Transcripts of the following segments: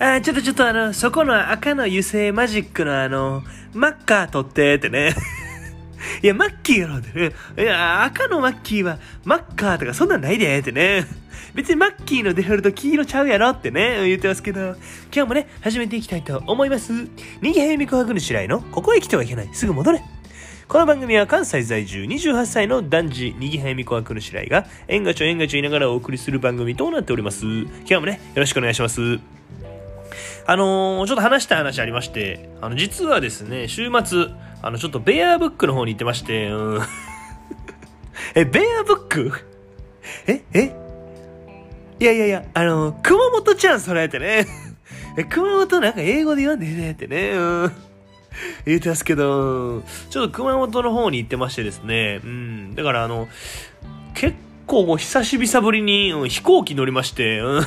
あ、ちょっとちょっとあの、そこの赤の油性マジックのあの、マッカー取ってってね。いや、マッキーやろってね。いや、赤のマッキーは、マッカーとかそんなんないでってね。別にマッキーのデフォルト黄色ちゃうやろってね、言ってますけど、今日もね、始めていきたいと思います。逃げ早み琥珀の白井の、ここへ来てはいけない、すぐ戻れ。この番組は関西在住28歳の男児、にぎはやみこわくる白井が、縁がちょ縁がちょいながらお送りする番組となっております。今日もね、よろしくお願いします。あのー、ちょっと話したい話ありまして、あの、実はですね、週末、あの、ちょっとベアブックの方に行ってまして、うん。え、ベアブック？ええ？いやいやいや、あのー、熊本ちゃんそれってね。え、熊本なんか英語で読んでねってね、うん。言ってますけど、ちょっと熊本の方に行ってましてですね、うん。だからあの、結構もう久しぶりに、うん飛行機乗りまして、うん。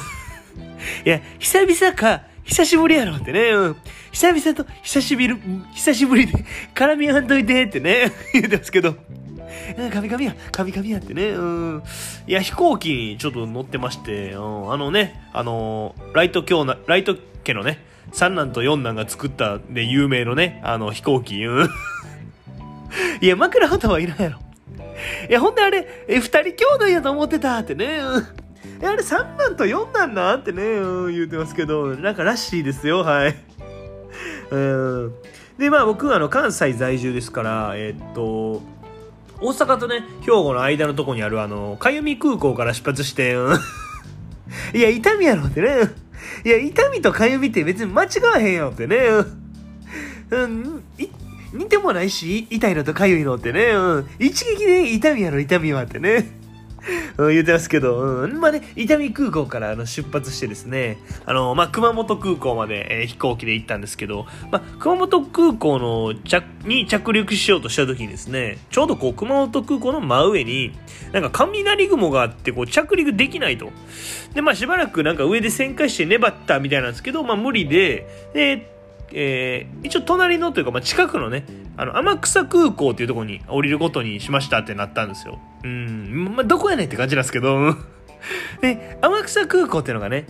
いや、久々か、久しぶりやろってね、うん。久々と久しぶり、久しぶりで 絡み合んといてってね、言ってますけど。うん、神々や、神々やってね、うん。いや、飛行機にちょっと乗ってまして、うん、あのね、あの、ライト今日、ライト家のね、三男と四男が作ったで有名のね、あの飛行機、うん。いや、枕旗はいらんやろ。いや、ほんであれ、え、二人兄弟やと思ってたってね、うん。え、あれ三男と四男なんってね、うん、言うてますけど、なんからしいですよ、はい。うん。で、まあ僕はあの、関西在住ですから、えっと、大阪とね、兵庫の間のとこにあるあの、かゆみ空港から出発して、うん。いや、痛みやろってね。いや、痛みとかゆみって別に間違わへんやんってね。うん、似てもないし、痛いのとかゆいのってね。うん、一撃で痛みやろ、痛みはってね。言ってますけど、うん、まあね、伊丹空港からあの出発してですね、あの、まあ、熊本空港まで、えー飛行機で行ったんですけど、まあ、熊本空港の着に着陸しようとした時にですね、ちょうどこう、熊本空港の真上に、なんか雷雲があって、こう、着陸できないと。で、まあ、しばらくなんか上で旋回して粘ったみたいなんですけど、まあ、無理で、で、えー一応隣のというか、まあ、近くのね、あの、天草空港っていうところに降りることにしましたってなったんですよ。うん、まあ、どこやねんって感じなんですけど、で、天草空港っていうのがね、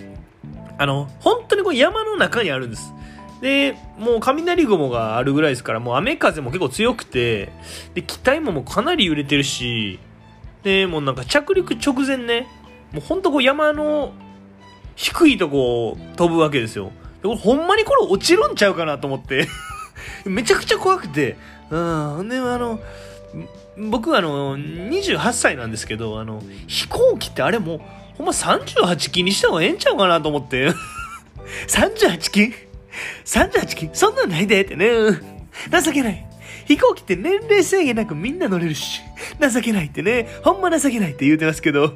あの、本当にこう山の中にあるんです。で、もう雷雲があるぐらいですから、もう雨風も結構強くて、で、機体ももうかなり揺れてるし、で、もうなんか着陸直前ね、もうほんとこう山の低いとこを飛ぶわけですよ。でこれほんまにこれ落ちるんちゃうかなと思って。めちゃくちゃ怖くて。うん。ほんで、あの、僕はあの、28歳なんですけど、あの、飛行機ってあれも、ほんま38機にした方がええんちゃうかなと思って。38機 ?38 機？そんなんないでってね。情けない。飛行機って年齢制限なくみんな乗れるし、情けないってね、ほんま情けないって言うてますけど、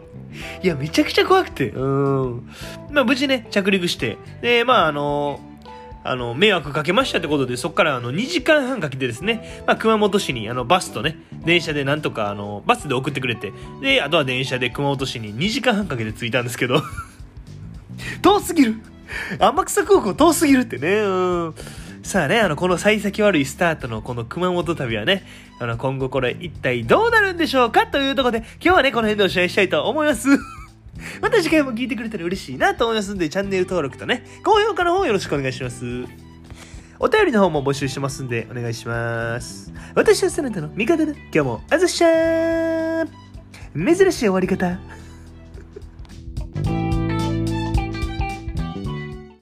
いや、めちゃくちゃ怖くて、うん。まあ、無事ね、着陸して、で、まあ、あの、あの、迷惑かけましたってことで、そこからあの、2時間半かけてですね、まあ、熊本市にあの、バスとね、電車でなんとかあの、バスで送ってくれて、で、あとは電車で熊本市に2時間半かけて着いたんですけど、遠すぎる。天草空港遠すぎるってね、うん。さあね、あの、この幸先悪いスタートのこの熊本旅はね、あの、今後これ一体どうなるんでしょうかというところで、今日はね、この辺でお試合したいと思います。また次回も聞いてくれたら嬉しいなと思いますんで、チャンネル登録とね、高評価の方よろしくお願いします。お便りの方も募集してますんで、お願いします。私はそなたの味方だ。今日もあざっしゃー珍しい終わり方。